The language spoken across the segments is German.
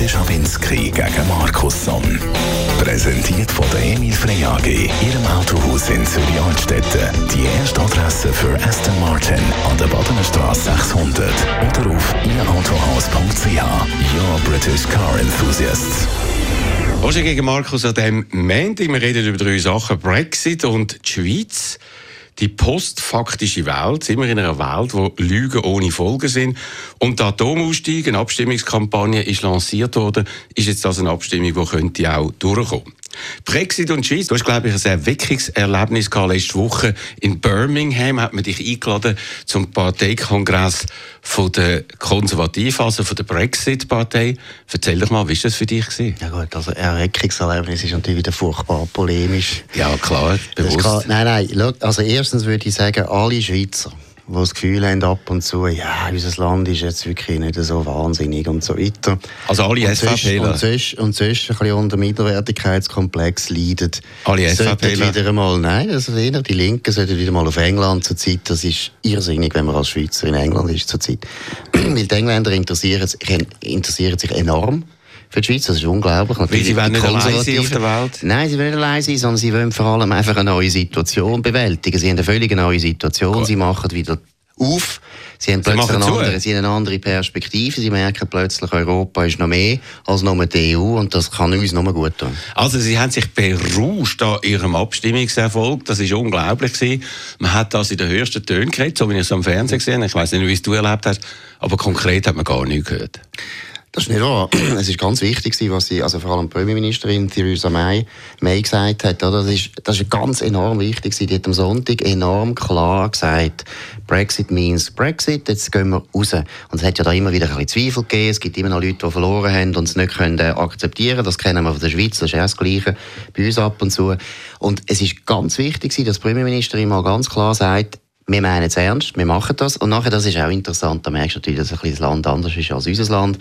Roger Schawinski gegen Markus Somm. Präsentiert von der Emil Frey AG, Ihrem Autohaus in Zürich-Altstetten. Die erste Adresse für Aston Martin an der Badener Straße 600 oder auf ihrautohaus.ch. Your British Car Enthusiasts. Roger gegen Markus an dem Montag. Wir reden über drei Sachen. Brexit und die Schweiz. Die postfaktische Welt, sind wir in einer Welt, wo Lügen ohne Folgen sind. Und der Atomausstieg, eine Abstimmungskampagne, ist lanciert worden, ist jetzt das eine Abstimmung, die könnte auch durchkommen. Brexit und Schweiz. Du hast, glaube ich, ein Erweckungserlebnis gehabt. Letzte Woche in Birmingham hat man dich eingeladen zum Parteikongress von der Konservativen, also von der Brexit-Partei. Erzähl doch mal, wie war das für dich? Gewesen? Ja gut, also Erweckungserlebnis ist natürlich wieder furchtbar polemisch. Ja, klar, bewusst. Kann, nein, nein, also erstens würde ich sagen, alle Schweizer die das Gefühl haben ab und zu, ja, unser Land ist jetzt wirklich nicht so wahnsinnig und so weiter. Also alle SVPler? Und sonst, und sonst ein bisschen unter Minderwertigkeitskomplex leiden. Alle SVPler? wieder einmal, nein, also wieder, die Linken sollten wieder mal auf England zur Zeit. Das ist irrsinnig, wenn man als Schweizer in England ist zur Zeit. Weil die Engländer interessieren, interessieren sich enorm für die Schweiz. Das ist unglaublich. Weil sie wollen nicht allein sein auf der Welt? Nein, sie wollen nicht allein sein, sondern sie wollen vor allem einfach eine neue Situation bewältigen. Sie haben eine völlig neue Situation. Gut. Sie machen wieder auf. Sie haben plötzlich eine andere, sie haben eine andere Perspektive. Sie merken plötzlich, Europa ist noch mehr als nur die EU und das kann uns noch gut tun. Also Sie haben sich berauscht an Ihrem Abstimmungserfolg. Das ist unglaublich gewesen. Man hat das in den höchsten Tönen geredet, so wie ich es am Fernsehen gesehen habe. Ich weiß nicht, wie es du erlebt hast, aber konkret hat man gar nichts gehört. Das ist nicht wahr. Es ist ganz wichtig, was sie, also vor allem die Premierministerin Theresa May, May gesagt hat. Das ist, das ist ganz enorm wichtig. Sie hat am Sonntag enorm klar gesagt, Brexit means Brexit, jetzt gehen wir raus. Und es hat ja da immer wieder ein bisschen Zweifel gegeben. Es gibt immer noch Leute, die verloren haben und es nicht können akzeptieren Das kennen wir von der Schweiz, das ist ja das Gleiche bei uns ab und zu. Und es ist ganz wichtig, dass die Premierministerin mal ganz klar sagt, wir meinen es ernst, wir machen das. Und nachher, das ist auch interessant, da merkst du natürlich, dass ein das Land anders ist als unser Land.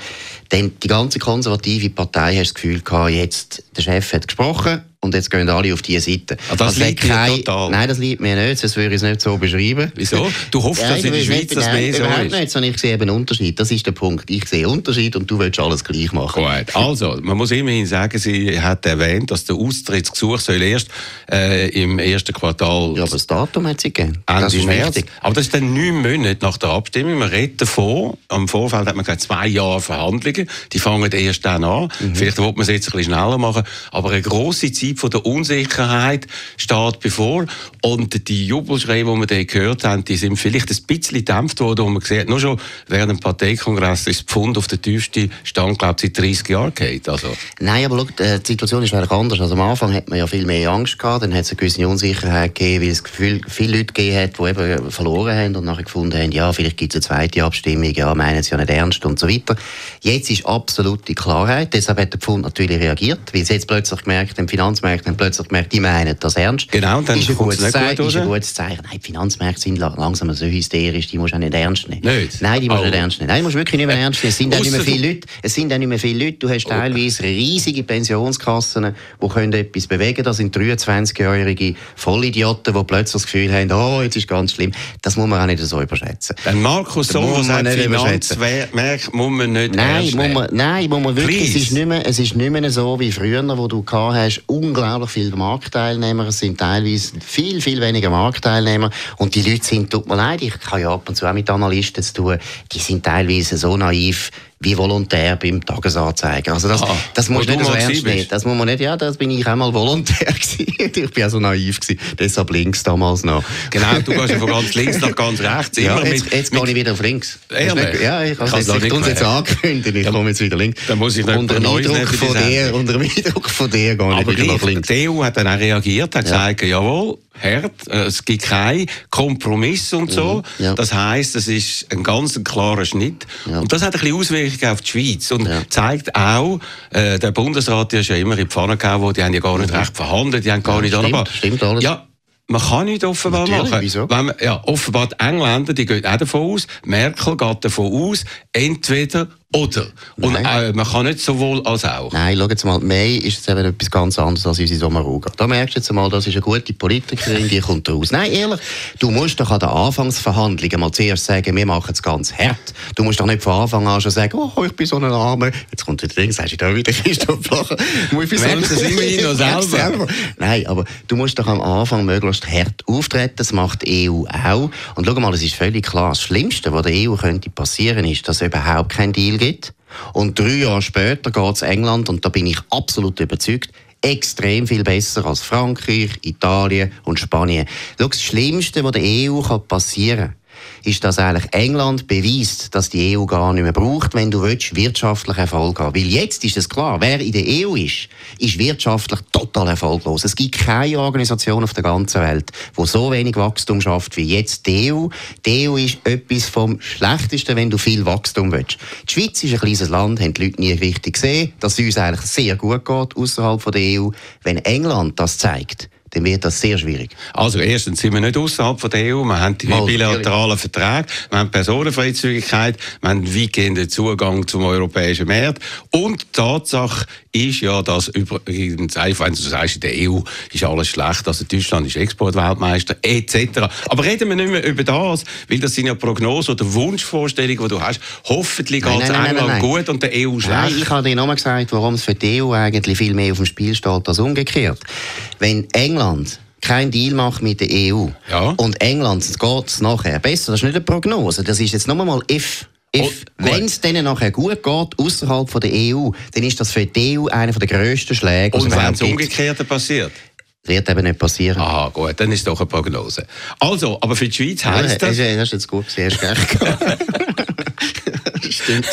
Denn die ganze konservative Partei hat das Gefühl gehabt, jetzt, der Chef hat gesprochen, und jetzt gehen alle auf diese Seite. Ah, das also liegt kein, total? Nein, das liegt mir nicht, das würde ich es nicht so beschreiben. Wieso? Du hoffst, ja, dass in der Schweiz das mehr so ist? nicht, sondern ich sehe eben einen Unterschied. Das ist der Punkt. Ich sehe einen Unterschied und du willst alles gleich machen. Gut. Also, man muss immerhin sagen, sie hat erwähnt, dass der Austrittsgesuch soll erst äh, im ersten Quartal... Ja, aber das Datum hat sie gegeben. Das ist März. Wichtig. Aber das ist dann neun Monate nach der Abstimmung. Man redet davon, am Vorfeld hat man gesagt, zwei Jahre Verhandlungen. Die fangen erst dann an. Mhm. Vielleicht wird man es jetzt ein bisschen schneller machen. Aber eine grosse Zeit von der Unsicherheit steht bevor. Und die Jubelschreie, die wir da gehört haben, die sind vielleicht ein bisschen gedämpft worden. Und man sieht, nur schon während dem Parteikongress ist das Pfund auf den tiefsten Stand, glaube ich, seit 30 Jahren geht. Also. Nein, aber schau, die Situation ist eigentlich anders. Also am Anfang hat man ja viel mehr Angst gehabt, dann hat es eine gewisse Unsicherheit gegeben, weil es Gefühl, viele Leute gegeben hat, die eben verloren haben und nachher gefunden haben, ja, vielleicht gibt es eine zweite Abstimmung, ja, meinen sie ja nicht ernst und so weiter. Jetzt ist absolute Klarheit, deshalb hat der Pfund natürlich reagiert, weil sie jetzt plötzlich gemerkt haben, Finanzmärkte haben plötzlich gemerkt, die meinen das ernst. Genau, dann ist ein gutes, nicht Zeichen, ist ein gutes Zeichen. Nein, die Finanzmärkte sind langsam so hysterisch, die musst du auch nicht ernst nehmen. Nicht? Nein, die musst du nicht ernst nehmen. Nein, die musst du wirklich nicht mehr ernst nehmen. Es sind auch nicht mehr viele Leute. Es sind auch nicht mehr viele Leute. Du hast teilweise riesige Pensionskassen, die können etwas bewegen. Das sind 23-jährige Vollidioten, die plötzlich das Gefühl haben, oh, jetzt ist ganz schlimm. Das muss man auch nicht so überschätzen. Dann Markus Sommer sagt, Finanzmärkte muss man nicht nein, ernst nehmen. Muss man, nein, muss man wirklich. Es ist, nicht mehr, es ist nicht mehr so wie früher, wo du gehabt hast, unglaublich viel Marktteilnehmer, es sind teilweise viel, viel weniger Marktteilnehmer. Und die Leute sind, tut mir leid, ich habe ja ab und zu auch mit Analysten zu tun, die sind teilweise so naiv, wie Volontär beim Tagesanzeiger. Also das, ah, das muss nicht so ernst nehmen. Das muss man nicht, ja, das bin ich einmal Volontär gewesen. ich bin auch so naiv gewesen. Deshalb links damals noch. Genau, du gehst ja von ganz links nach ganz rechts. Ja, jetzt, mit, jetzt gehe ich wieder auf links. Ehrlich? Ja, ich habe es jetzt, jetzt angekündigt. Ich komme jetzt wieder links. Dann muss ich nicht unter dem Eindruck von dir, unter dem Eindruck von dir gehe ich wieder nach links. Die EU hat dann auch reagiert, hat ja. gesagt, jawohl, hart. Äh, es gibt keinen Kompromiss und so. Mhm, ja. Das heißt, es ist ein ganz klarer Schnitt. Ja. Und das hat ein bisschen Auswirkungen auf die Schweiz und ja. zeigt auch, äh, der Bundesrat ist ja immer in die Pfanne gehauen, die haben ja gar nicht mhm. recht verhandelt, die haben gar nicht stimmt, stimmt alles. Ja, man kann nicht offenbar Natürlich, machen. Wieso? Wenn man, ja, offenbar die Engländer, die gehen auch davon aus, Merkel geht davon aus, entweder Oder? Und äh, man kann nicht sowohl als auch. Nein, schau jetzt mal, May ist jetzt eben etwas ganz anderes als unsere Sommaruga. Da merkst du jetzt mal, das ist eine gute Politikerin, die kommt raus. Nein, ehrlich, du musst doch an den Anfangsverhandlungen mal zuerst sagen, wir machen es ganz hart. Du musst doch nicht von Anfang an schon sagen, oh, ich bin so ein Arme. Jetzt kommt der Ding, sagst du da wieder, Christoph Flacher. Ich bin so ein immerhin noch selber. selber. Nein, aber du musst doch am Anfang möglichst hart auftreten. Das macht die EU auch. Und schau mal, es ist völlig klar, das Schlimmste, was der EU könnte passieren, ist, dass überhaupt keinen Deal gibt. Und drei Jahre später geht es England, und da bin ich absolut überzeugt, extrem viel besser als Frankreich, Italien und Spanien. Schau, das Schlimmste, was der EU passieren kann, ist, dass eigentlich England beweist, dass die EU gar nicht mehr braucht, wenn du willst, wirtschaftlich Erfolg haben Weil jetzt ist es klar, wer in der EU ist, ist wirtschaftlich total erfolglos. Es gibt keine Organisation auf der ganzen Welt, die so wenig Wachstum schafft wie jetzt die EU. Die EU ist etwas vom Schlechtesten, wenn du viel Wachstum willst. Die Schweiz ist ein kleines Land, haben die Leute nie richtig gesehen, dass es uns eigentlich sehr gut geht außerhalb der EU. Wenn England das zeigt, dann wird das sehr schwierig. Also erstens sind wir nicht außerhalb der EU, wir haben die Mal, bilateralen Verträge, wir haben Personenfreizügigkeit, wir haben weitgehenden Zugang zum europäischen Markt und die Tatsache ist ja, dass übrigens, wenn du sagst, in der EU ist alles schlecht, also Deutschland ist Exportweltmeister etc. Aber reden wir nicht mehr über das, weil das sind ja Prognosen oder Wunschvorstellungen, die du hast. Hoffentlich geht es England gut und der EU schlecht. Nein, ich habe dir nochmal gesagt, warum es für die EU eigentlich viel mehr auf dem Spiel steht als umgekehrt. Wenn England keinen Deal macht mit der EU ja. und England geht es nachher besser, das ist nicht eine Prognose, das ist jetzt nochmal mal if. Oh, Wenn es denen nachher gut geht, außerhalb der EU, dann ist das für die EU einer der grössten Schläge. Und wenn es umgekehrt passiert? Wird eben nicht passieren. Aha, gut, dann ist doch eine Prognose. Also, aber für die Schweiz heisst ja, das... Das ist jetzt gut gesehen, Stimmt.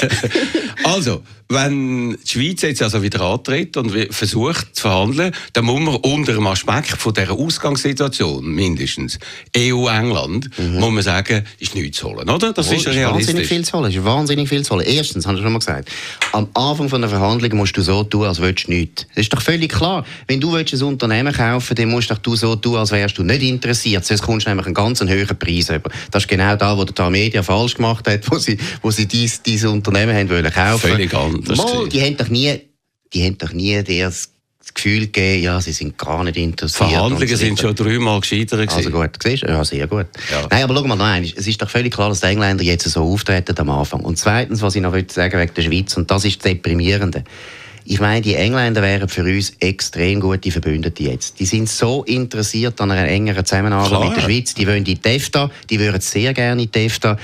also, wenn die Schweiz jetzt also wieder antritt und versucht zu verhandeln, dann muss man unter dem Aspekt von dieser Ausgangssituation mindestens EU-England, mhm. muss man sagen, ist nichts zu holen, oder? Das oh, ist, ist wahnsinnig viel zu holen. Ist wahnsinnig viel zu holen. Erstens, habe ich schon mal gesagt, am Anfang von der Verhandlung musst du so tun, als würdest du nichts. Das ist doch völlig klar. Wenn du willst ein Unternehmen kaufen dann musst du so tun, als wärst du nicht interessiert. Sonst kommst du nämlich einen ganz hohen Preis über. Das ist genau da, wo der Media falsch gemacht hat, wo sie, wo sie dieses, dieses Unternehmen haben wollen kaufen. Völlig anders. Mal, die haben doch nie, die haben doch nie das Gefühl gegeben, ja, sie sind gar nicht interessiert. Verhandlungen sind schon dreimal gescheitert Also gut, siehst du? Ja, sehr gut. Ja. Nein, aber schau mal, nein, es ist doch völlig klar, dass die Engländer jetzt so auftreten am Anfang. Und zweitens, was ich noch sagen wegen der Schweiz, und das ist das Deprimierende. Ich meine, die Engländer wären für uns extrem gute Verbündete jetzt. Die sind so interessiert an einer engeren Zusammenarbeit Klar. mit der Schweiz. Die wollen in die TEFTA, die würden sehr gerne in die TEFTA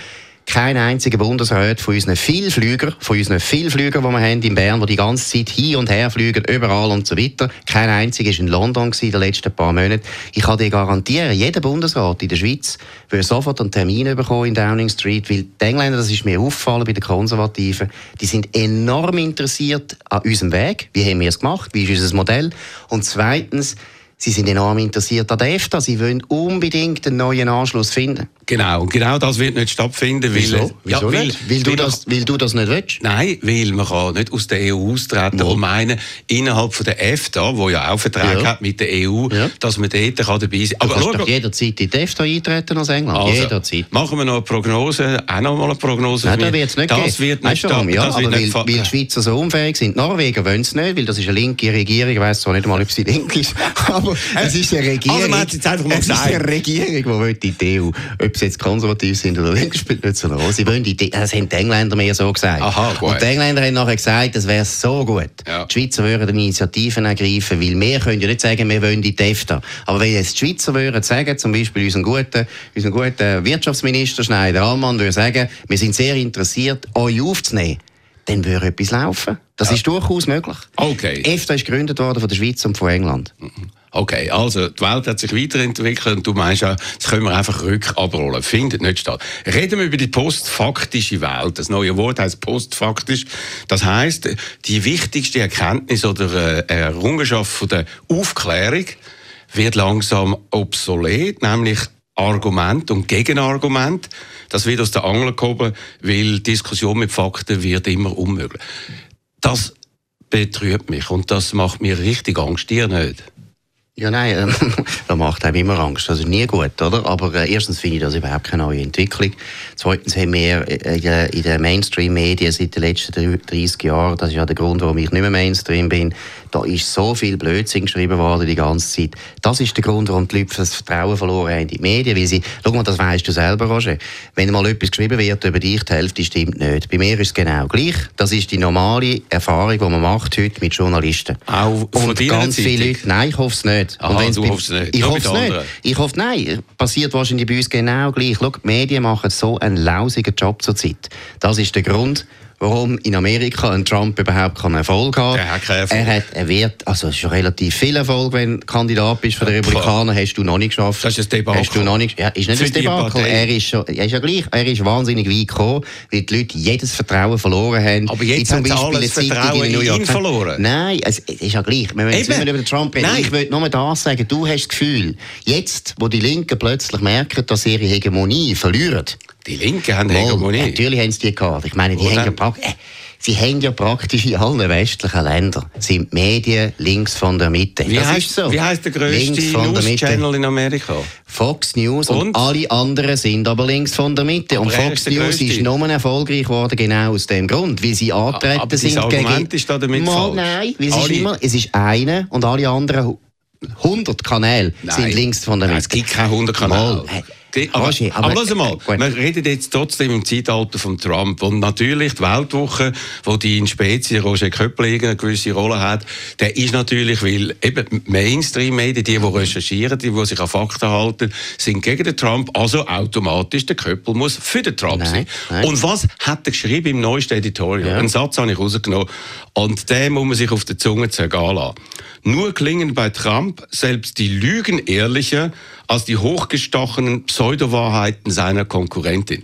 kein einziger Bundesrat von unseren Vielflügern, von unseren Vielflügern, die wir haben in Bern, die die ganze Zeit hin und her fliegen, überall und so weiter. Kein einziger war in London in den letzten paar Monaten. Ich kann dir garantieren, jeder Bundesrat in der Schweiz will sofort einen Termin bekommen in Downing Street, weil die Engländer, das ist mir aufgefallen bei den Konservativen, die sind enorm interessiert an unserem Weg. Wie haben wir es gemacht? Wie ist unser Modell? Und zweitens, Sie sind enorm interessiert an der EFTA. Sie wollen unbedingt einen neuen Anschluss finden. Genau, und genau das wird nicht stattfinden. Wieso? Weil, Wieso ja, weil, weil, du das, weil du das nicht willst? Nein, weil man kann nicht aus der EU austreten kann und meinen, innerhalb von der EFTA, wo ja auch Vertrag ja. hat mit der EU, ja. dass man dort kann dabei sein kann. Aber du kannst doch jederzeit in die EFTA eintreten als England. Also, jederzeit. Machen wir noch eine Prognose, auch noch mal eine Prognose. Nein, das wird es nicht Das geben. wird nicht stattfinden. Ja, aber weil, weil die Schweizer so unfähig sind. Norwegen wollen es nicht, weil das ist eine linke Regierung. Ich weiss zwar nicht einmal, ob sie link ist, aber es ist eine Regierung. Also man hat jetzt einfach mal es gesagt. ist eine Regierung, die die EU, ob sie jetzt konservativ sind oder links, spielt nicht so eine Rolle. Sie wollen die, das haben die Engländer mir so gesagt. Aha, gut. Und die Engländer haben nachher gesagt, das wäre so gut. Ja. Die Schweizer würden Initiativen ergreifen, weil wir können ja nicht sagen, wir wollen die TEFTA. Aber wenn jetzt die Schweizer würden sagen, zum Beispiel unseren guten, unseren guten Wirtschaftsminister Schneider-Allmann würde sagen, wir sind sehr interessiert, euch aufzunehmen, dann würde etwas laufen. Das ja. ist durchaus möglich. Okay. EFTA ist gegründet worden von der Schweiz und von England. Mhm. Okay, also die Welt hat sich weiterentwickelt und du meinst ja, das können wir einfach rückabrollen. Findet nicht statt. Reden wir über die postfaktische Welt. Das neue Wort heißt postfaktisch. Das heißt, die wichtigste Erkenntnis oder äh, Errungenschaft von der Aufklärung wird langsam obsolet, nämlich Argument und Gegenargument. Das wird aus der Angel gehoben, weil Diskussion mit Fakten wird immer unmöglich. Das betrübt mich und das macht mir richtig Angst, dir nicht? Ja, nein, äh, das macht einem immer Angst. Das ist nie gut, oder? Aber äh, erstens finde ich das überhaupt keine neue Entwicklung. Zweitens haben wir äh, in den Mainstream-Medien seit den letzten 30 Jahren, das ist ja der Grund, warum ich nicht mehr Mainstream bin, da ist so viel Blödsinn geschrieben worden die ganze Zeit. Das ist der Grund, warum die Leute das Vertrauen verloren haben in die Medien, weil sie, schau mal, das weißt du selber, Roger, wenn mal etwas geschrieben wird über dich, die Hälfte stimmt nicht. Bei mir ist es genau gleich. Das ist die normale Erfahrung, die man macht heute mit Journalisten. Auch von Und ganz viele? Leute, nein, ich hoffe es nicht. Aha, Und du hoffst nicht. Ich hoffe es nicht. Ich hoffe, nein. Passiert wahrscheinlich bei uns genau gleich. Schau, die Medien machen so einen lausigen Job zurzeit. Das ist der Grund, warum in Amerika ein Trump überhaupt keinen Erfolg hat. Der hat keinen Erfolg. Er hat, er wird, also es ist relativ viel Erfolg, wenn du Kandidat bist für die Republikaner, hast du noch nicht geschafft. Das ist ein Debakel. Hast du noch nicht, ja, ist nicht Für ein Debakel. Er ist, schon, er ist ja gleich, er ist wahnsinnig weit gekommen, weil die Leute jedes Vertrauen verloren haben. Aber jetzt haben sie alles Vertrauen in New in York ihn verloren. Nein, es es ist ja gleich. Wir müssen mehr über den Trump reden. Nein. Ich will nur das sagen. Du hast das Gefühl, jetzt, wo die Linken plötzlich merken, dass ihre Hegemonie verlieren. Die Linken haben Mal, Hegemonie. Natürlich haben sie die gehabt. Ich meine, die Wo haben ja denn? prakt- äh, Sie haben ja praktisch in allen westlichen Ländern sind die Medien links von der Mitte. Wie das heißt, ist so. wie heißt der Mitte. News-Channel in Amerika? Fox News und? Und? alle anderen sind aber links von der Mitte. Aber und Fox ist News Grösste. ist nur erfolgreich geworden, genau aus dem Grund, weil sie antreten aber sind Argument ist da damit Mal, falsch. Nein, es ist immer, es ist eine und alle anderen hu- 100 Kanäle sind links von der Nein, Mitte. es gibt keine 100 Kanäle. Mal, aber, Roger, aber, aber- lass mal, Gut. wir reden jetzt trotzdem im Zeitalter von Trump. Und natürlich die Weltwoche, wo die in Spezie Roger Köppel eine gewisse Rolle hat, der ist natürlich, weil eben Mainstream-Medien, die, die recherchieren, die, die sich an Fakten halten, sind gegen den Trump, also automatisch der Köppel muss für den Trump Nein, sein. nein. Und was hat er geschrieben im neuesten Editorial? Ja. Einen Satz habe ich rausgenommen. Und den muss man sich auf der Zunge zergehen lassen. Nur klingen bei Trump selbst die Lügen ehrlicher als die hochgestochenen Pseudowahrheiten seiner Konkurrentin.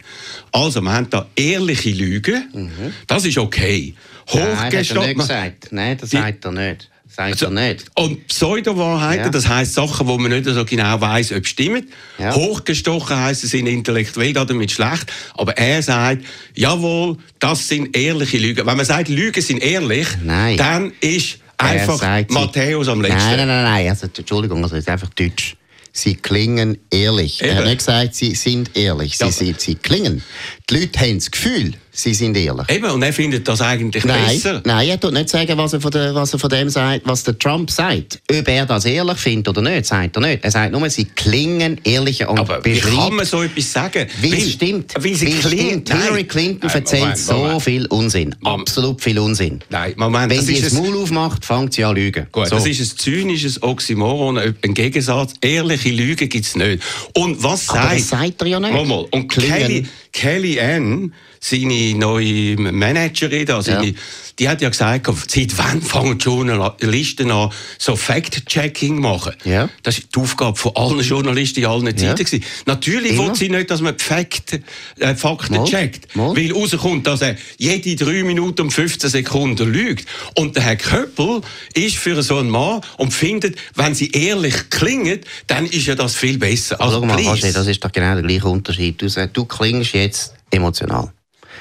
Also, wir haben da ehrliche Lügen. Das ist okay. Nein, das hat er nicht gesagt. Nein, das sagt er nicht. Sagt Also, er nicht. Und Pseudowahrheiten, Ja. das heisst Sachen, wo man nicht so genau weiß, ob stimmen. Ja. Hochgestochen heisst, sie sind intellektuell damit schlecht. Aber er sagt, jawohl, das sind ehrliche Lügen. Wenn man sagt, Lügen sind ehrlich, Nein. dann ist einfach Matthäus am letzten. Nein, nein, nein, nein. Also, Entschuldigung, also, das ist einfach Deutsch. Sie klingen ehrlich. Er hat Eben. nicht gesagt, sie sind ehrlich. Sie, Ja, sie, sie klingen. Die Leute haben das Gefühl, sie sind ehrlich. Eben, und er findet das eigentlich Nein, besser. nein, er tut nicht sagen, was er, von der, was er von dem sagt, was der Trump sagt. Ob er das ehrlich findet oder nicht, sagt er nicht. Er sagt nur, sie klingen ehrlicher und Aber wie kann man so etwas sagen? Weil es stimmt. Weil sie Weil klingt. stimmt. Hillary. Clinton Nein, erzählt so viel Unsinn. Absolut viel Unsinn. Nein, Moment, Wenn sie das Maul aufmacht, fängt sie an lügen. Gut, so. das ist ein zynisches Oxymoron, ein Gegensatz. Ehrliche Lügen gibt es nicht. Und was Aber sagt... das sagt er ja nicht. Mal. Und. Kelly, Kelly Ann, seine neue Managerin, da, seine, Ja. die hat ja gesagt, seit wann fangen die Journalisten an, so Fact-Checking machen? Ja. Das ist die Aufgabe von allen Journalisten in allen Ja. Zeiten. gewesen. Natürlich Immer. will sie nicht, dass man die Fact, äh, Fakten Mal. checkt. Mal. Weil rauskommt, dass er jede 3 Minuten und 15 Sekunden lügt. Und der Herr Köppel ist für so einen Mann und findet, wenn sie ehrlich klingen, dann ist ja das viel besser. Also, Schau mal, das ist doch genau der gleiche Unterschied. Du sagst, du klingst jetzt emotional.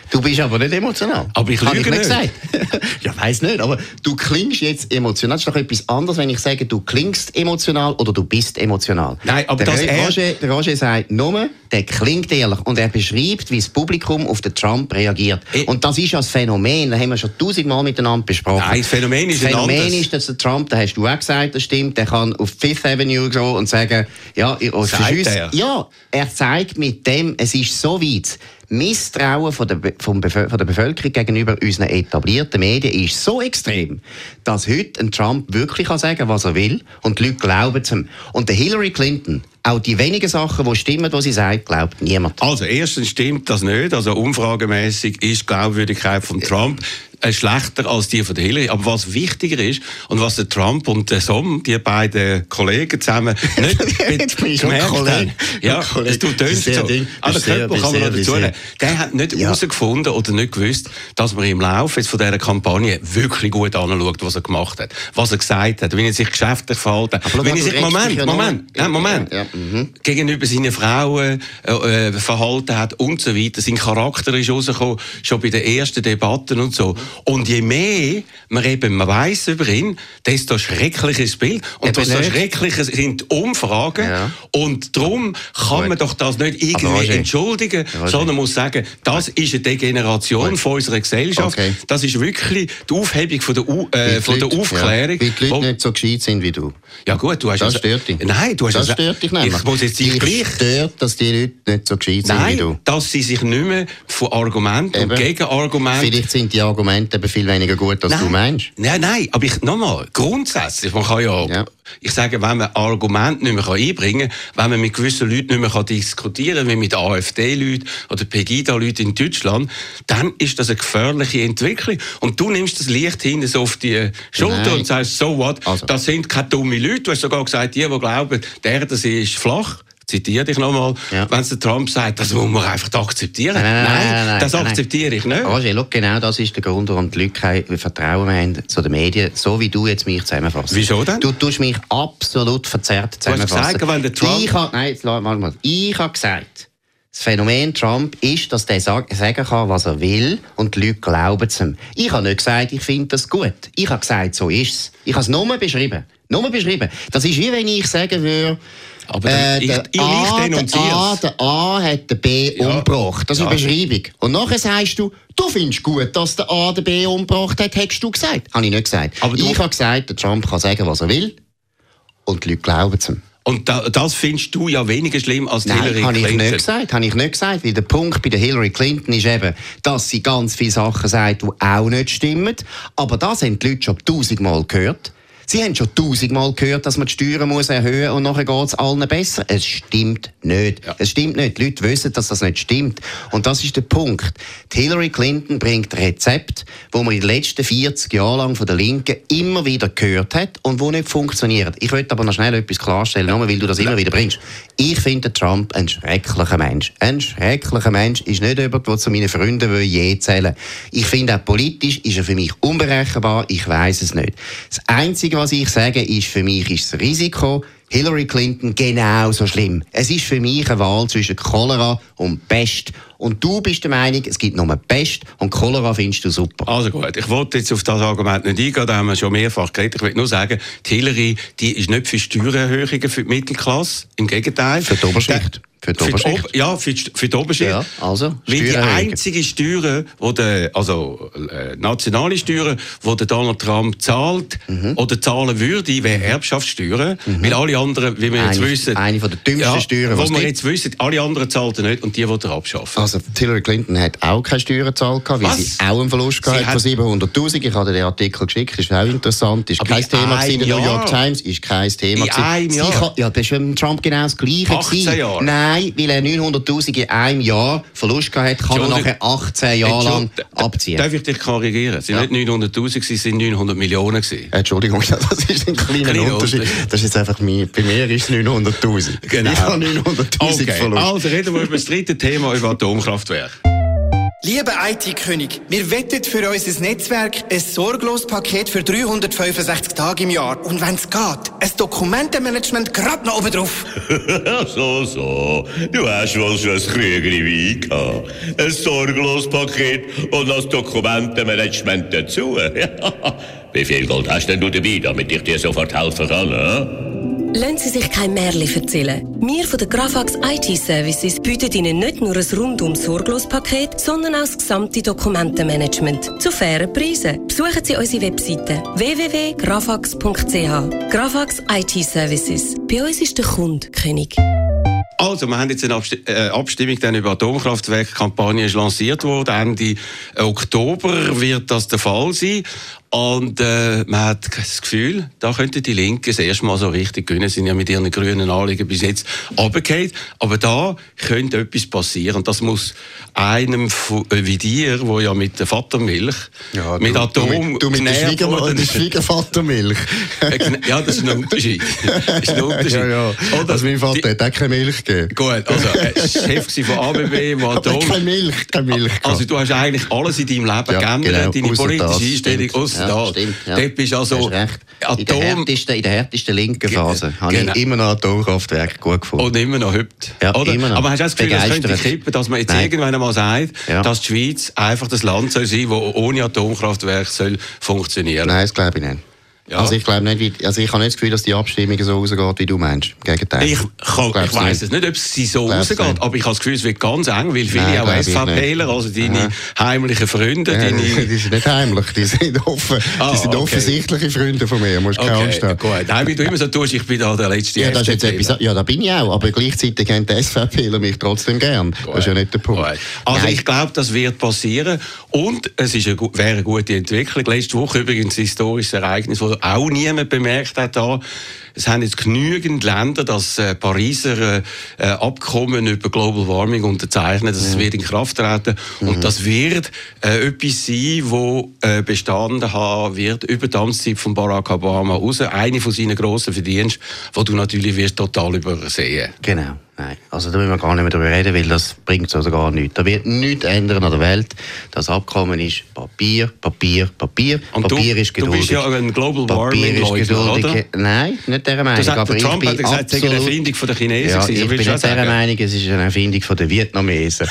Du bist aber nicht emotional. Aber ich lüge nicht gesagt. ja, weiß nicht, aber du klingst jetzt emotional. Das ist doch etwas anderes, wenn ich sage, du klingst emotional oder du bist emotional. Nein, aber der, das er- Roger, der Roger sagt nur, der klingt ehrlich und er beschreibt, wie das Publikum auf den Trump reagiert. Ich- und das ist ja das Phänomen, das haben wir schon tausendmal miteinander besprochen. Nein, das Phänomen ist das ein Phänomen ist, dass der Trump, da hast du auch gesagt, das stimmt, der kann auf Fifth Avenue gehen und sagen, ja, euch Sagt verschüsst. er? Ja, er zeigt mit dem, es ist so weit. Misstrauen von der, von der Bevölkerung gegenüber unseren etablierten Medien ist so extrem, dass heute ein Trump wirklich kann sagen was er will und die Leute glauben es ihm. Und der Hillary Clinton, auch die wenigen Sachen, die stimmen, die sie sagt, glaubt niemand. Also, erstens stimmt das nicht. Also, umfragemäßig ist die Glaubwürdigkeit von Trump schlechter als die von der Hillary. Aber was wichtiger ist und was der Trump und der Som, die beiden Kollegen zusammen, nicht gemerkt haben. Ja, du tönst Sehr so. Sehr- Köppel bist kann man noch dazu nehmen. Der hat nicht Ja. herausgefunden oder nicht gewusst, dass man im Laufe jetzt von dieser Kampagne wirklich gut anschaut, was er gemacht hat, was er gesagt hat, wie er sich geschäftlich verhalten hat. Wenn er sich, dich Moment, ja Moment, Moment, Ja, ja, mhm. gegenüber seinen Frauen äh, äh, verhalten hat und so weiter. Sein Charakter ist rausgekommen, schon bei den ersten Debatten und so. Und je mehr man eben weiss über ihn, desto schrecklicher ist das Bild. Und Eben desto schrecklicher sind die Umfragen. Ja. Und darum kann Gut. man doch das nicht irgendwie Roger. entschuldigen, Roger. sondern muss sagen, das ist eine Degeneration Gut. von unserer Gesellschaft. Okay. Das ist wirklich die Aufhebung von der, U äh, von der Leute- Aufklärung. Ja, weil die Leute wo- nicht so gescheit sind wie du. ja gut, du hast Das also- stört dich. Nein, du hast das also- stört dich nicht. Ich muss jetzt dich gleich stört, dass die Leute nicht so gescheit sind wie Nein, du. dass sie sich nicht mehr von Argumenten und. Gegenargumenten... Vielleicht sind die Argumente eben viel weniger gut, als du meinst. Nein, nein, aber ich, nochmal, grundsätzlich, man kann ja, Ja. ich sage, wenn man Argumente nicht mehr einbringen kann, wenn man mit gewissen Leuten nicht mehr kann diskutieren kann, wie mit AfD-Leuten oder Pegida-Leuten in Deutschland, dann ist das eine gefährliche Entwicklung. Und du nimmst das Licht hinten so auf die Schulter Nein. und sagst, so what, Also. das sind keine dummen Leute. Du hast sogar gesagt, die, die glauben, der sie ist flach, zitiere dich nochmal, Ja. wenn es der Trump sagt, das muss man einfach akzeptieren. Nein, nein, nein, nein, das akzeptiere ich nicht. Roger, schau, genau das ist der Grund, warum die Leute kein Vertrauen haben zu den Medien, so wie du jetzt mich zusammenfasst. Wieso denn? Du tust mich absolut verzerrt Du hast zusammenfassen. gesagt, wenn der Trump- Ich habe, nein, jetzt lass mal, mal. Ich habe gesagt, das Phänomen Trump ist, dass der sag, sagen kann, was er will und die Leute glauben es ihm. Ich habe nicht gesagt, ich finde das gut. Ich habe gesagt, so ist es. Ich habe es nur beschrieben. Nur beschrieben. Das ist wie wenn ich sagen würde, Aber der- ich- der ich- A, der denunziere A, es. der A hat den B Ja. umgebracht. Das ist Ja. eine Beschreibung. Und nachher sagst du, du findest gut, dass der A den B umgebracht hat, hättest du gesagt. Habe ich nicht gesagt. Aber ich habe gesagt, der Trump kann sagen, was er will. Und die Leute glauben es ihm. Und da, das findest du ja weniger schlimm als die Nein, Hillary habe ich Clinton. nicht gesagt. Habe ich nicht gesagt. Weil der Punkt bei der Hillary Clinton ist eben, dass sie ganz viele Sachen sagt, die auch nicht stimmen. Aber das haben die Leute schon tausendmal gehört. Sie haben schon tausendmal gehört, dass man die Steuern muss erhöhen und nachher geht es allen besser. Es stimmt nicht. Ja. Es stimmt nicht. Die Leute wissen, dass das nicht stimmt. Und das ist der Punkt. Die Hillary Clinton bringt Rezept, wo man in den letzten 40 Jahren lang von der Linken immer wieder gehört hat und wo nicht funktioniert. Ich möchte aber noch schnell etwas klarstellen, nur weil du das immer wieder bringst. Ich finde Trump ein schrecklicher Mensch. Ein schrecklicher Mensch ist nicht jemand, der zu meinen Freunden will je zählen Ich finde auch politisch ist er für mich unberechenbar. Ich weiß es nicht. Das Einzige, was ich sage, ist für mich ist das Risiko, Hillary Clinton genauso schlimm. Es ist für mich eine Wahl zwischen Cholera und Pest. Und du bist der Meinung, es gibt nur Pest und Cholera findest du super. Also gut, ich wollte jetzt auf das Argument nicht eingehen, da haben wir schon mehrfach geredet. Ich will nur sagen, die Hillary, die ist nicht für Steuererhöhungen für die Mittelklasse, im Gegenteil. Für die Oberschicht. Für die Oberschicht. Ob, ja, für die, für die Oberschicht. Ja, also, Weil die einzige Steuern, wo der, also äh, nationale Steuern, wo der Donald Trump zahlt Mhm. oder zahlen würde, wäre Erbschaftssteuern. Weil alle anderen, wie wir jetzt Eine- wissen... eine von der dümmsten Steuern, Wo was wir jetzt wissen, alle anderen zahlen nicht und die will er abschaffen. Also die Hillary Clinton hat auch keine Steuern gezahlt, weil Was? sie auch einen Verlust gehabt hat von 700'000. Ich habe den Artikel geschickt, ist auch interessant. Ist Aber kein in Thema in der New York? Times ist kein Thema In einem Jahr? kann- Ja, das ist Trump genau das Gleiche 18 gewesen. Jahre? Nein, weil er 900'000 in einem Jahr Verlust gehabt hat, kann er nachher 18 Jahre lang abziehen. Darf ich dich korrigieren? Es Ja. nicht 900'000, es sind 900 Millionen. Entschuldigung, das ist ein kleiner Kleiner Unterschied. Unterschied. Das ist jetzt einfach mir, bei mir ist es 900'000. Genau. Ich habe 900'000 Okay, Verlust. also reden wir über das dritte Thema, über Atomkraftwerke. Lieber IT-König, wir wettet für unser Netzwerk ein sorglos Paket für 365 Tage im Jahr. Und wenn's geht, ein Dokumentenmanagement grad noch oben drauf. so, so. Du hast wohl schon ein Krügel gehabt. Ein sorglos Paket und das Dokumentenmanagement dazu. Wie viel Gold hast denn du dabei, damit ich dir sofort helfen kann? Hm? Lassen Sie sich kein Märchen erzählen. Wir von der Grafax IT Services bieten Ihnen nicht nur ein rundum sorglos Paket, sondern auch das gesamte Dokumentenmanagement zu fairen Preisen. Besuchen Sie unsere Webseite www.grafax.ch. Grafax IT Services. Bei uns ist der Kunde König. Also, wir haben jetzt eine äh, Abstimmung dann über Atomkraftwerke. Kampagne ist lanciert worden. Ende Oktober wird das der Fall sein. Und äh, man hat das Gefühl, da könnte die Linke das erste Mal so richtig gewinnen. Sie sind ja mit ihren grünen Anliegen bis jetzt runtergefallen. Aber da könnte etwas passieren. Und das muss einem äh, wie dir, wo ja mit der Vatermilch, mit Atom du, mit- du mit der der ist. Schwiegervatermilch. Äh, Ja, das ist ein Unterschied. Das ist ein Unterschied. ja, ja. Oder Also mein Vater die- hat auch keine Milch gegeben. Gut, also äh, Chef gewesen von ABB, wo Atom... keine Milch, keine Milch. Also du hast eigentlich alles in deinem Leben Ja, geändert, genau, deine politische das, Einstellung, ausser Ja, stimmt, ja. Dort bist also recht. In der, Atom härtesten, in der härtesten linken Phase habe genau. ich immer noch Atomkraftwerke gut gefunden. und immer noch heute. Ja, Oder? noch. Aber hast du auch das Gefühl, das könnte kippen, dass man jetzt Nein. irgendwann einmal sagt, Ja. dass die Schweiz einfach das Land soll sein soll, das ohne Atomkraftwerk soll funktionieren Nein, das glaube ich nicht. Ja. Also ich glaube nicht, also ich habe nicht das Gefühl, dass die Abstimmung so rausgeht, wie du meinst. Im Gegenteil. Ich, kann, ich nicht. es nicht, ob sie so Glaub's rausgeht, nicht. aber ich habe das Gefühl, es wird ganz eng, weil viele Nein, auch SVPler, also deine Aha. heimlichen Freunde, Ja, deine... die sind nicht heimlich, die sind offen. Ah, die sind okay. offensichtliche Freunde von mir, musst keine Angst Okay, haben. gut. Nein, wie du immer so tust, ich bin da der letzte Ja, das ist jetzt etwas, ja, da bin ich auch, aber gleichzeitig haben die SVPler mich trotzdem gern. Das ist ja nicht der Punkt. Gut. Also Nein. ich glaube, das wird passieren und es ist eine, wäre eine gute Entwicklung. Letzte Woche übrigens ein historisches Ereignis, das auch niemand bemerkt hat. Da. Es haben jetzt genügend Länder das äh, Pariser äh, äh, Abkommen über Global Warming unterzeichnet. Das wird in Kraft treten und das wird äh, etwas sein, wo äh, bestanden haben wird über die Amtszeit von Barack Obama raus. Eine von seinen grossen Verdiensten, wo du natürlich wirst total übersehen. Genau. Nein, also da müssen wir gar nicht mehr darüber reden, weil das bringt so gar nichts. Da wird nichts ändern an der Welt. Das Abkommen ist Papier, Papier, Papier. Und Papier du, ist du geduldig. bist ja ein Global Papier Warming ist Leugner, oder? Nein, nicht dieser Meinung. Das hat, aber der Trump ich hat gesagt, es sei eine Erfindung von der Chinesen. Ja, ich bin du nicht sagen? Meinung, es ist eine Erfindung von der Vietnamesen.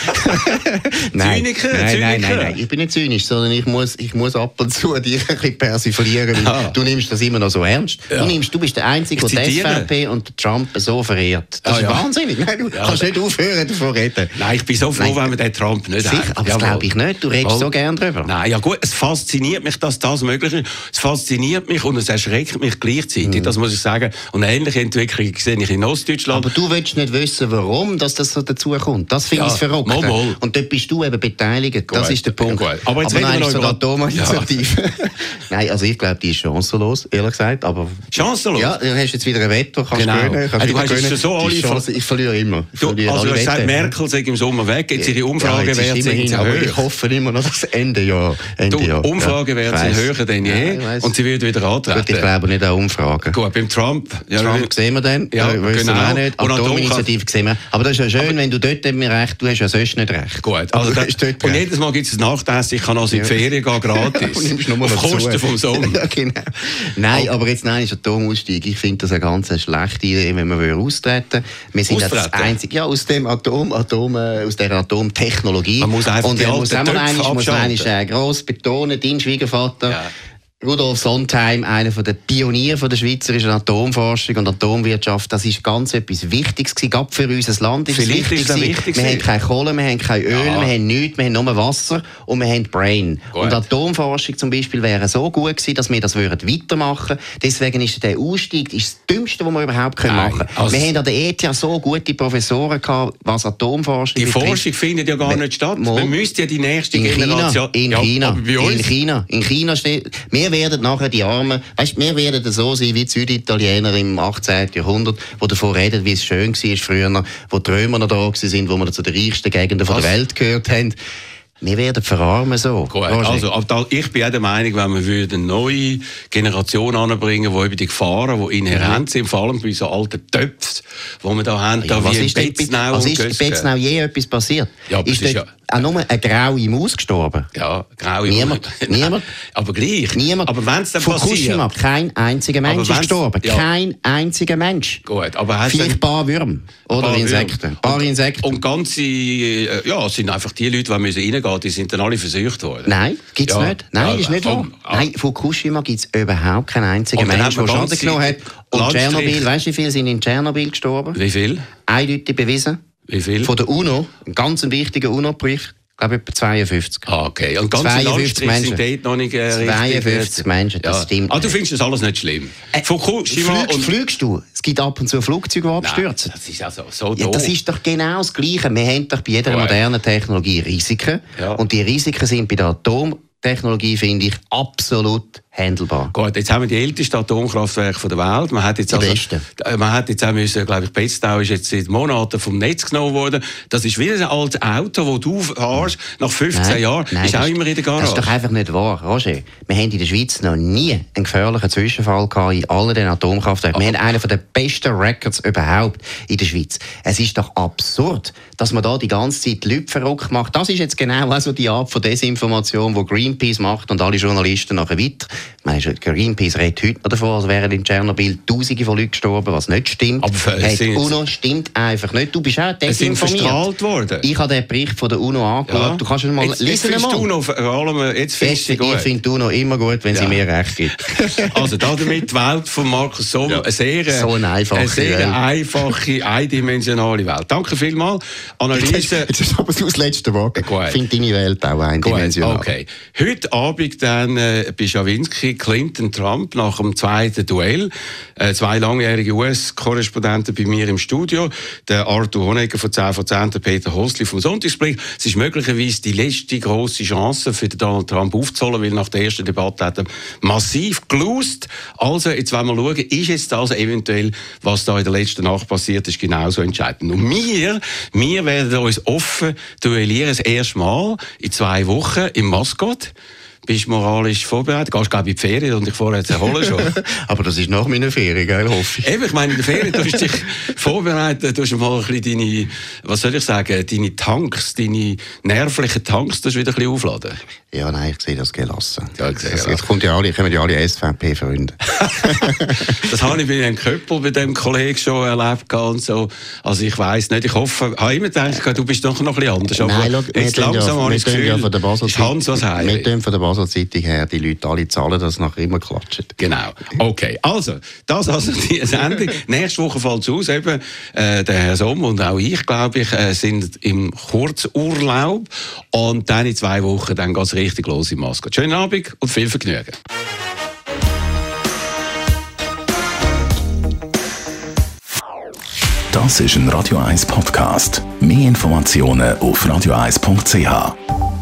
nein, Zyniker, nein, nein, Zyniker. nein, nein, ich bin nicht zynisch, sondern ich muss, ich muss ab und zu dich ein bisschen persiflieren, Ah. du nimmst das immer noch so ernst. Ja. Du, nimmst, du bist der Einzige, der die. SVP und Trump so verehrt. Das Ah, ist ja. wahnsinnig. Nein, du Ja. kannst nicht aufhören, davon reden. Nein, ich bin so froh, Nein. wenn wir den Trump nicht Sicher, haben. aber das glaube ich nicht. Du redest Jawohl. so gern drüber. Nein, ja gut, es fasziniert mich, dass das möglich ist. Es fasziniert mich und es erschreckt mich gleichzeitig, das muss ich sagen. Und eine ähnliche Entwicklung sehe ich in Ostdeutschland. Aber du willst nicht wissen, warum dass das so dazu kommt. Das finde Ja, ich verrückt. mal, mal. Und dort bist du eben beteiligt. das Gut, ist der Punkt. gut. Aber jetzt reden wir nein, noch so über- Atominitiative. nein, also ich glaube, die ist chancenlos, ehrlich gesagt. Aber Chancenlos? Ja, du hast jetzt wieder ein Wetter, kannst Genau. gewinnen. Kannst Ah, du hast gewinnen. schon so alle Verliere immer. Du, also du hast gesagt. Merkel sei im Sommer weg, jetzt ihre ja, Umfragewerte ist sind aber hoch. ich hoffe immer noch das Ende Jahr. Ende Du, Jahr. Umfragewerte Ja, sind höher denn Ja, je weiss. und sie wird wieder antreten. Gut, ich glaube nicht an Umfragen. Gut, beim Trump. Ja, Trump sehen wir dann, Ja, ja, wissen genau. wir auch nicht. Und Atominitiative sehen wir. Aber das ist ja schön, wenn du dort mir recht, du hast ja sonst nicht recht. Gut, Aber also du da, und jedes Mal gibt es ein Nachtessen, ich kann also in die Ferien gehen, gratis. Und nimmst Auf Kosten vom Sommer. ja, genau. Nein, aber jetzt nein, ist Atomausstieg. Ich finde das eine ganz schlechte Idee, wenn wir austreten. Wir sind ja das einzige, ja, aus dem Atom, Atom, äh, aus der Atomtechnologie. Man muss einfach Und die muss Töpfe einmal- muss abschalten. einmal, gross betonen, dein Schwiegervater. Ja. Rudolf Sondheim, einer der Pioniere der schweizerischen Atomforschung und Atomwirtschaft, das ist ganz etwas Wichtiges gewesen, gerade für unser Land. Ist es Vielleicht wichtig ist wichtig Wir haben keine Kohle, wir haben kein Öl, Ja. wir haben nichts, wir haben nur Wasser und wir haben Brain. Gut. Und Atomforschung zum Beispiel wäre so gut gewesen, dass wir das würden weitermachen Deswegen ist der Ausstieg ist das Dümmste, was wir überhaupt können Nein, machen können. also- wir haben an der ETH so gute Professoren gehabt, was Atomforschung Die betrifft. Forschung findet ja gar nicht statt. Man müsste ja die nächste In China, Generation... in ja, China, in China, in China steht, wir werden nachher die Armen, weißt, wir werden so sein wie die Süditaliener im 18. Jahrhundert, die davon reden, wie es schön war früher, wo die Römer noch da waren, wo wir zu den reichsten Gegenden Was? der Welt gehört haben. Wir werden verarmen so. Also, ich bin auch der Meinung, wenn wir eine neue Generation anbringen, die über die Gefahren, die inhärent sind, vor allem bei so alten Töpfen, die wir da haben, ja, da was wie ist, Betznau was und ist in. Betznau je etwas passiert? Ja, ist ist auch nur eine graue Maus gestorben? Ja, graue Niemand, Nein, niemand. Aber gleich. Niemand. Aber wenn es dann Fukushima, passiert... kein einziger Mensch ist gestorben. ja. Kein einziger Mensch. Gut, aber hast Vielleicht ein paar Würmer oder paar Insekten. Ein paar Insekten. Und ganze, äh, ja, es sind einfach die Leute, die müssen reingehen, die sind dann alle versucht worden. Nein, gibt es Ja. nicht. Nein, Ja, ist nicht wahr. komm, ah. Nein, Fukushima gibt es überhaupt keinen einzigen Und dann Mensch, hat der man Schaden genommen hat. Und. Tschernobyl, weißt du, wie viele sind in Tschernobyl gestorben? Wie viel? Eindeutig bewiesen. Wie viel? Von der UNO, ein ganz wichtiger UNO-Brief, ich glaube etwa 52. Ah, okay. Und ganze 52 Landstriche sind Menschen. dort noch nicht äh, 52 richtig, Menschen, das stimmt Ah, du findest das alles nicht schlimm? Äh, Fukushima Fliegst, und... fliegst du? Es gibt ab und zu Flugzeuge, die abstürzen. das ist also so Ja, das ist doch genau das Gleiche. Wir haben doch bei jeder Gut. modernen Technologie Risiken. Ja. Und die Risiken sind bei der Atomtechnologie, finde ich, absolut handelbar. Gut, jetzt haben wir die ältesten Atomkraftwerke der Welt. Man hat jetzt Die also, besten. man hat jetzt auch müssen, glaube ich, Betztau ist jetzt seit Monaten vom Netz genommen worden. Das ist wie ein altes Auto, das du fährst, nach 15 Jahren, ist auch das immer in der Das ist doch Garage. einfach nicht wahr, Roger. Wir haben in der Schweiz noch nie einen gefährlichen Zwischenfall gehabt in allen den Atomkraftwerken. Wir haben einen der besten Records überhaupt in der Schweiz. Es ist doch absurd, dass man da die ganze Zeit Leute verrückt macht. Das ist jetzt genau also die Art von Desinformation, die Greenpeace macht und alle Journalisten nachher weiter. Greenpeace redet heute noch davon, als wären in Tschernobyl Tausende von Leuten gestorben, was nicht stimmt. Aber hey, die UNO stimmt einfach nicht. Du bist auch Es sind desinformiert. verstrahlt worden. Ich habe den Bericht von der UNO angeschaut. Du kannst ihn mal jetzt, jetzt lesen. findest mal. du noch, vor allem, äh, jetzt findest Ich, sie ich gut. finde du noch immer gut, wenn sie Ja. mir recht gibt. Also damit die Welt von Markus Somm Ja. eine sehr, So eine einfache eine sehr einfache, eindimensionale Welt. Danke vielmals. Analyse. Jetzt ist aber das letzte Wort. Gut. Ich finde deine Welt auch Gut, eindimensional. okay. Heute Abend dann äh, bei Schawinski, Clinton, Trump nach dem zweiten Duell. Äh, zwei langjährige US-Korrespondenten bei mir im Studio. Der Arthur Honegger von 10 von 10, der Peter Hosli vom Sonntagsblick. Es ist möglicherweise die letzte grosse Chance für Donald Trump aufzuholen, weil nach der ersten Debatte hat er massiv gelost. Also, jetzt wollen wir schauen, ist jetzt das eventuell, was da in der letzten Nacht passiert ist, genauso entscheidend. Und wir, wir werden uns offen duellieren, das erste Mal in zwei Wochen im Maskott. Bist moralisch vorbereitet? Gehst glaube ich in die Ferien und dich vorher zu erholen schon. Aber das ist nach meiner Ferien, gell, hoffe ich. Eben, ich meine, in der Ferien du dich vorbereiten, tust du mal ein bisschen deine, was soll ich sagen, deine Tanks, deine nervlichen Tanks, du wieder ein bisschen aufladen. Ja, nein, ich sehe das gelassen. Ja, ich sehe das, jetzt kommt ja alle, kommen ja alle SVP-Freunde. Das habe ich bei Herrn Köppel, bei dem Kollegen schon erlebt und so. Also ich weiß nicht, ich hoffe, habe immer gedacht, du bist doch noch ein bisschen anders. Aber Nein, schau, wir jetzt langsam ja, habe wir ich das Gefühl, ja von der Basel ist Hans was Wir heilig. von der Basel-Zeitung her die Leute alle zahlen, dass es nachher immer klatscht. Genau. Okay. Also, das also die Sendung. Nächste Woche fällt es aus. Eben, äh, der Herr Sommer und auch ich, glaube ich, äh, sind im Kurzurlaub. Und dann in zwei Wochen dann geht es richtig los im Maskat. Schönen Abend und viel Vergnügen. Das ist ein Radio 1 Podcast. Mehr Informationen auf radio1.ch.